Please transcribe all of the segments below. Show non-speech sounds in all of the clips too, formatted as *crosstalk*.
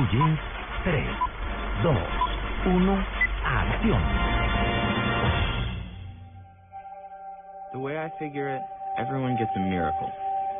Blue Jeans, 3, 2, 1, acción. The way I figure it, everyone gets a miracle.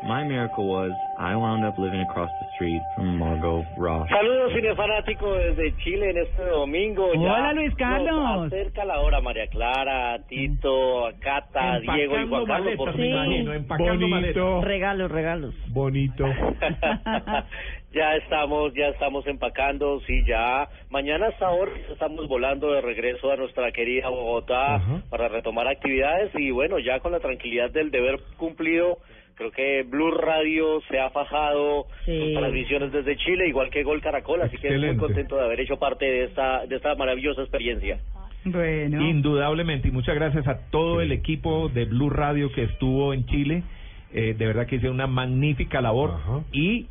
My miracle was I wound up living across the street from Margot Ross. Saludos cinefanáticos desde Chile en este domingo. Ya Hola, Luis Carlos. Nos acerca la hora, María Clara, Tito, Cata, Diego y Juan Carlos. por me imagino, empacando maletas. Regalos, regalos. Bonito. *laughs* ya estamos, ya estamos empacando, sí, ya. Mañana hasta ahora estamos volando de regreso a nuestra querida Bogotá para retomar actividades y bueno, ya con la tranquilidad del deber cumplido. Creo que Blue Radio se ha fajado Sí. sus transmisiones desde Chile, igual que Gol Caracol, así que muy Excelente. contento de haber hecho parte de esta de esta maravillosa experiencia. Bueno. Indudablemente, y muchas gracias a todo el equipo de Blue Radio que estuvo en Chile. Eh, de verdad que hicieron una magnífica labor Ajá. y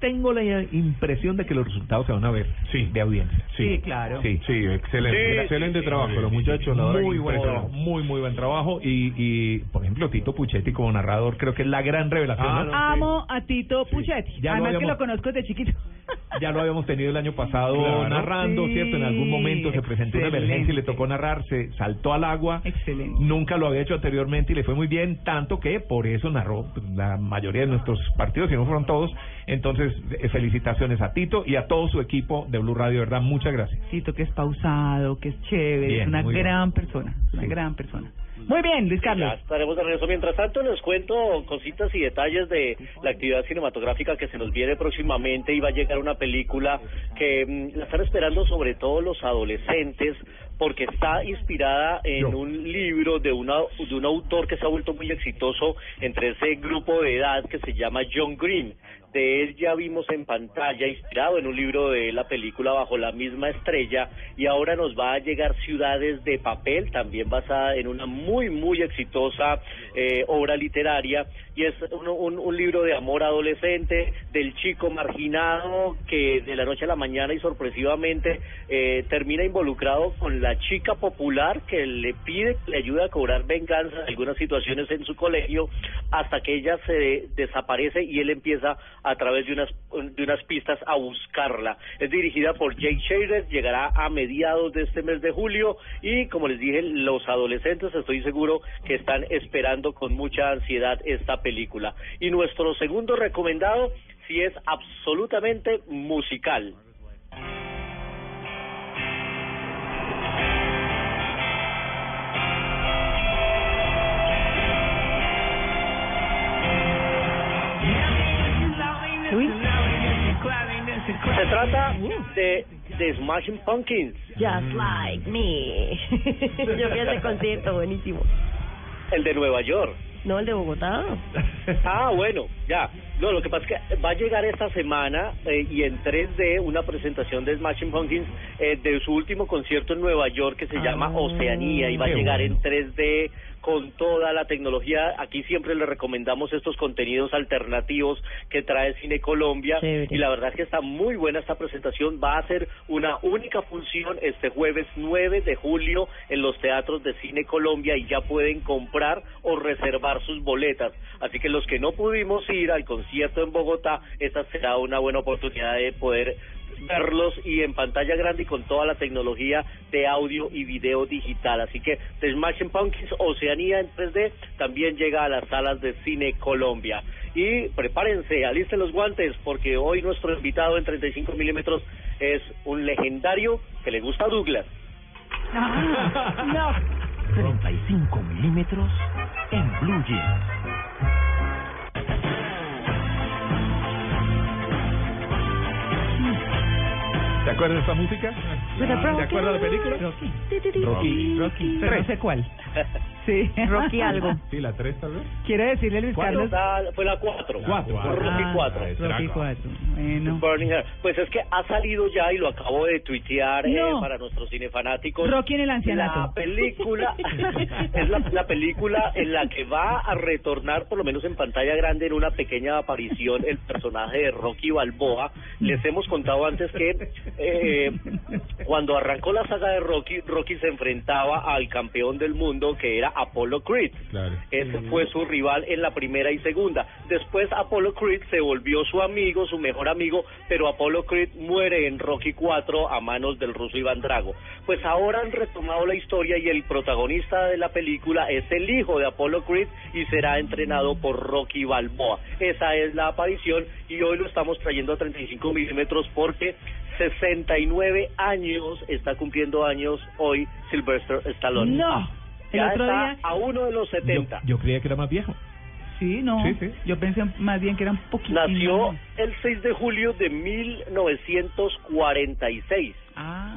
tengo la impresión de que los resultados se van a ver Sí. de audiencia. Sí, claro. Sí, Sí, excelente. Sí, excelente sí, trabajo, sí. los muchachos, la verdad. muy buen trabajo, muy muy buen trabajo y, y por ejemplo Tito Puchetti como narrador creo que es la gran revelación. Ah. Amo a Tito Puchetti. Ya lo Además que lo conozco desde chiquito. Ya lo habíamos tenido el año pasado Claro. narrando, Sí, ¿cierto? En algún momento se presentó una emergencia y le tocó narrar, se saltó al agua. Excelente. Nunca lo había hecho anteriormente y le fue muy bien, tanto que por eso narró la mayoría de nuestros partidos, si no fueron todos. Entonces, eh, felicitaciones a Tito y a todo su equipo de Blue Radio, verdad, muchas gracias. Tito que es pausado, que es chévere, Bien, es una bien. gran persona, una Sí. gran persona. Muy bien, Luis Ya Carlos. estaremos de regreso. Mientras tanto, les cuento cositas y detalles de la actividad cinematográfica que se nos viene próximamente y va a llegar una película que mm, la están esperando sobre todo los adolescentes porque está inspirada en un libro de, una, de un autor que se ha vuelto muy exitoso entre ese grupo de edad que se llama John Green. De él ya vimos en pantalla, inspirado en un libro de la película Bajo la misma estrella, y ahora nos va a llegar Ciudades de Papel, también basada en una muy, muy exitosa eh, obra literaria, y es un, un, un libro de amor adolescente, del chico marginado que de la noche a la mañana y sorpresivamente eh, termina involucrado con la chica popular que le pide que le ayude a cobrar venganza en algunas situaciones en su colegio, hasta que ella se desaparece y él empieza a través de unas de unas pistas a buscarla. Es dirigida por Jake Shader, llegará a mediados de este mes de julio y como les dije, los adolescentes estoy seguro que están esperando con mucha ansiedad esta película. Y nuestro segundo recomendado sí es absolutamente musical. Se trata de, de Smashing Pumpkins. Just like me. *laughs* Yo vi ese concierto, buenísimo. El de Nueva York. No, el de Bogotá. *laughs* Ah, bueno, ya. No, lo que pasa es que va a llegar esta semana eh, y en 3D una presentación de Smashing Pumpkins eh, de su último concierto en Nueva York que se llama Oceanía y va a llegar en 3D con toda la tecnología. Aquí siempre le recomendamos estos contenidos alternativos que trae Cine Colombia Chévere. y la verdad es que está muy buena esta presentación. Va a ser una única función este jueves 9 de julio en los teatros de Cine Colombia y ya pueden comprar o reservar sus boletas. Así que los que no pudimos ir al concierto en Bogotá, esta será una buena oportunidad de poder verlos y en pantalla grande y con toda la tecnología de audio y video digital. Así que The Smashing Pumpkins Oceanía en 3D también llega a las salas de Cine Colombia. Y prepárense, alisten los guantes porque hoy nuestro invitado en 35 milímetros es un legendario que le gusta a Douglas. Ah, no. 35 milímetros en Blue Jeans. Acuerdas de esta música? ¿Te ¿Te acuerdas de la película? Rocky. Rocky. Rocky. Pero no sé cuál. *laughs* Sí. Rocky algo. Sí, la 3 tal vez. Quiere decirle Luis Carlos. La- fue la 4. Cuatro. Rocky Ah, 4. Rocky 4. Bueno. Pues es que ha salido ya y lo acabo de tuitear eh, No. para nuestros cinefanáticos. Rocky en el La ancianato. película *laughs* es la, la película en la que va a retornar, por lo menos en pantalla grande, en una pequeña aparición, el personaje de Rocky Balboa. Les hemos contado antes que eh, cuando arrancó la saga de Rocky, Rocky se enfrentaba al campeón del mundo, que era Apollo Creed. Claro. Ese fue su rival en la primera y segunda. Después Apollo Creed se volvió su amigo, su mejor amigo, pero Apollo Creed muere en Rocky 4 a manos del ruso Iván Drago. Pues ahora han retomado la historia y el protagonista de la película es el hijo de Apollo Creed y será entrenado por Rocky Balboa. Esa es la aparición y hoy lo estamos trayendo a 35 milímetros porque 69 años está cumpliendo años hoy Sylvester Stallone. No. El Ya otro está día, a uno de los Yo, 70. yo creía que era más viejo. sí, no. Sí, sí. Yo pensé más bien que era un poquito. Nació el 6 de julio de 1946. Ah.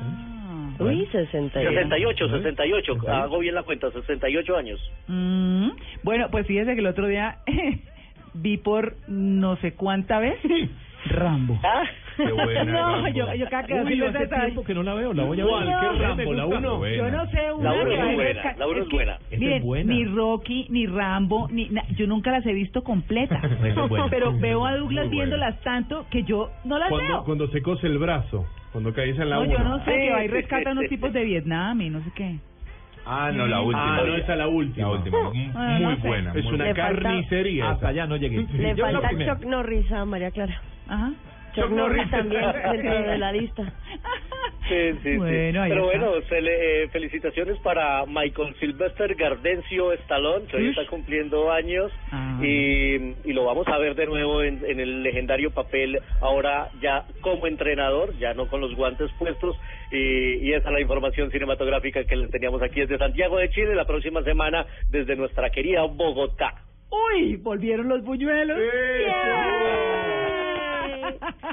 Uy, 61. 68, 68, 68. hago bien la cuenta, 68 años. Mm, bueno, pues fíjese que el otro día *laughs* vi por no sé cuánta vez Rambo. Ah, Qué buena, *laughs* no, yo, yo cada que Uy, hace tiempo que no la veo, la voy a ¿Cuál? ver. ¿Qué Me Rambo? ¿La uno? Yo no sé una La uno que es buena, resca- la uno es que, buena. Esa es miren, buena. ni Rocky, ni Rambo, ni na- yo nunca las he visto completas. *laughs* Es. Pero veo a Douglas Muy buena. viéndolas tanto que yo no las Cuando, veo. cuando se cose el brazo, cuando caes en la No, uno. yo no sé, que va y rescata unos *laughs* tipos de Vietnam y no sé qué. Ah, no, la última. Ah, no, esa es la última. La última. Ah, Muy no sé. buena. Es muy una carnicería. Hasta allá no llegué. Le Yo falta la primera. Chuck Norris a María Clara. Ajá. Norris también dentro de la lista. Sí, sí, sí. Bueno, Pero bueno, se le- eh, felicitaciones para Michael Sylvester Gardencio Stallone, que hoy está cumpliendo años Ah. y, y lo vamos a ver de nuevo en, en el legendario papel, ahora ya como entrenador, ya no con los guantes puestos. Y, y esa es la información cinematográfica que les teníamos aquí desde Santiago de Chile, la próxima semana desde nuestra querida Bogotá. Uy, volvieron los buñuelos. ¡Eso! ¡Yay! *laughs*